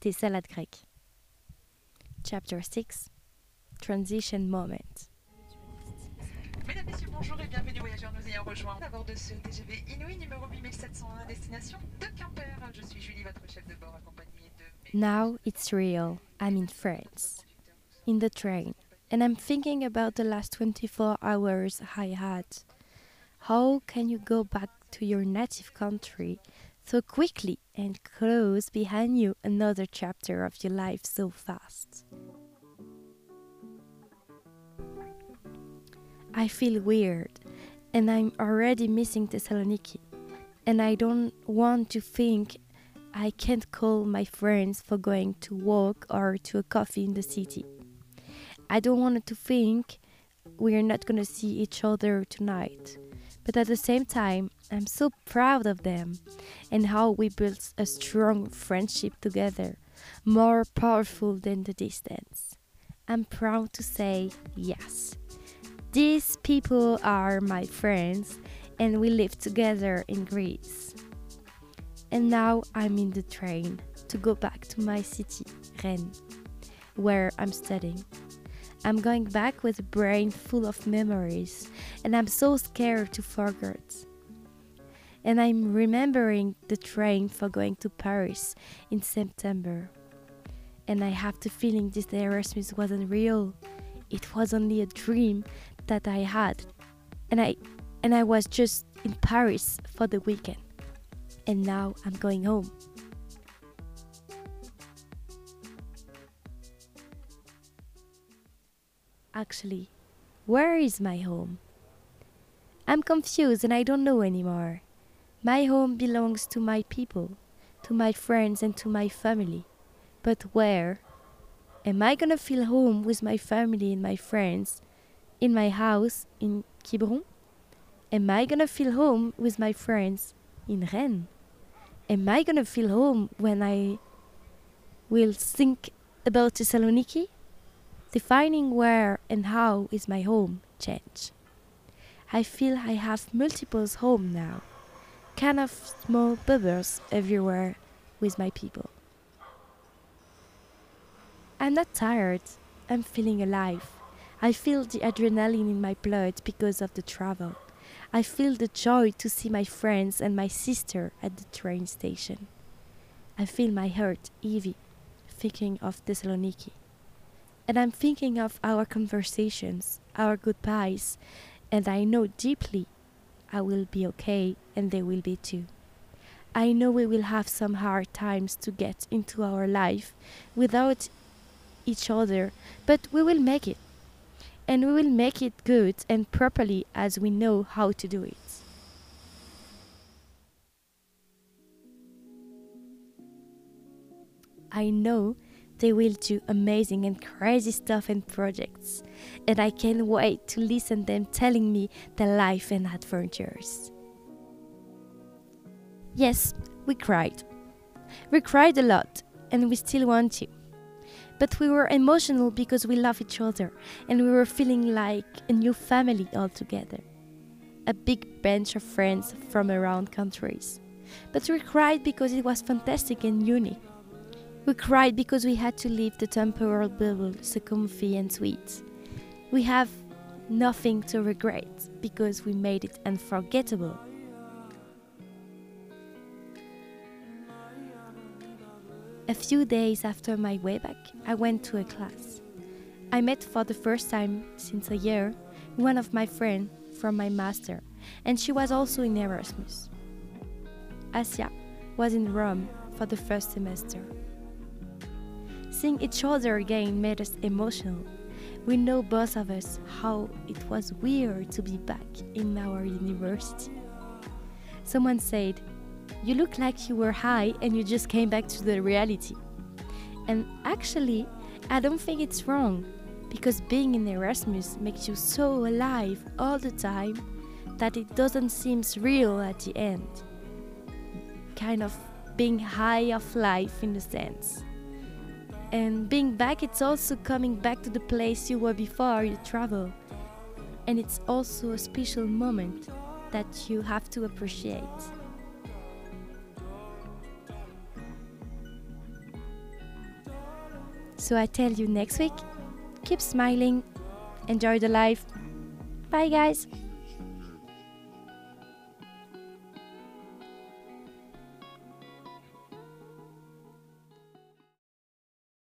Thessalades grecques. Chapter 6 Transition Moment. Mesdames, Messieurs, bonjour et bienvenue voyageurs nous ayant rejoints à bord de ce TGV Inouï numéro 8701 destination de Quimper. Je suis Julie, votre chef de bord accompagnée de Now it's real. I'm in France, in the train, and I'm thinking about the last 24 hours I had. How can you go back to your native country so quickly and close behind you another chapter of your life so fast? I feel weird, and I'm already missing Thessaloniki, and I don't want to think I can't call my friends for going to walk or to a coffee in the city. I don't want to think we're not gonna see each other tonight. But at the same time, I'm so proud of them and how we built a strong friendship together, more powerful than the distance. I'm proud to say yes. These people are my friends and we live together in Greece. And now I'm in the train to go back to my city, Rennes, where I'm studying. I'm going back with a brain full of memories, and I'm so scared to forget. And I'm remembering the train for going to Paris in September. And I have the feeling this Erasmus wasn't real. It was only a dream that I had. And I and I was just in Paris for the weekend. And now I'm going home. Actually, where is my home? I'm confused and I don't know anymore. My home belongs to my people, to my friends, and to my family. But where? Am I gonna feel home with my family and my friends in my house in Quiberon? Am I gonna feel home with my friends in Rennes? Am I gonna feel home when I will think about Thessaloniki? Defining where and how is my home change. I feel I have multiple home now, kind of small bubbles everywhere with my people. I'm not tired. I'm feeling alive. I feel the adrenaline in my blood because of the travel. I feel the joy to see my friends and my sister at the train station. I feel my heart heavy, thinking of Thessaloniki. And I'm thinking of our conversations, our goodbyes, and I know deeply I will be okay and they will be too. I know we will have some hard times to get into our life without each other, but we will make it. And we will make it good and properly as we know how to do it. I know they will do amazing and crazy stuff and projects, and I can't wait to listen them telling me their life and adventures. Yes, we cried. We cried a lot, and we still want to. But we were emotional because we love each other, and we were feeling like a new family all together. A big bunch of friends from around countries. But we cried because it was fantastic and unique. We cried because we had to leave the temporal bubble so comfy and sweet. We have nothing to regret because we made it unforgettable. A few days after my way back, I went to a class. I met for the first time since a year one of my friends from my master, and she was also in Erasmus. Asia was in Rome for the first semester. Seeing each other again made us emotional. We know both of us how it was weird to be back in our university. Someone said, You look like you were high and you just came back to the reality. And actually, I don't think it's wrong because being in Erasmus makes you so alive all the time that it doesn't seem real at the end. Kind of being high of life in a sense. And being back, it's also coming back to the place you were before you travel. And it's also a special moment that you have to appreciate. So I tell you next week keep smiling, enjoy the life. Bye, guys.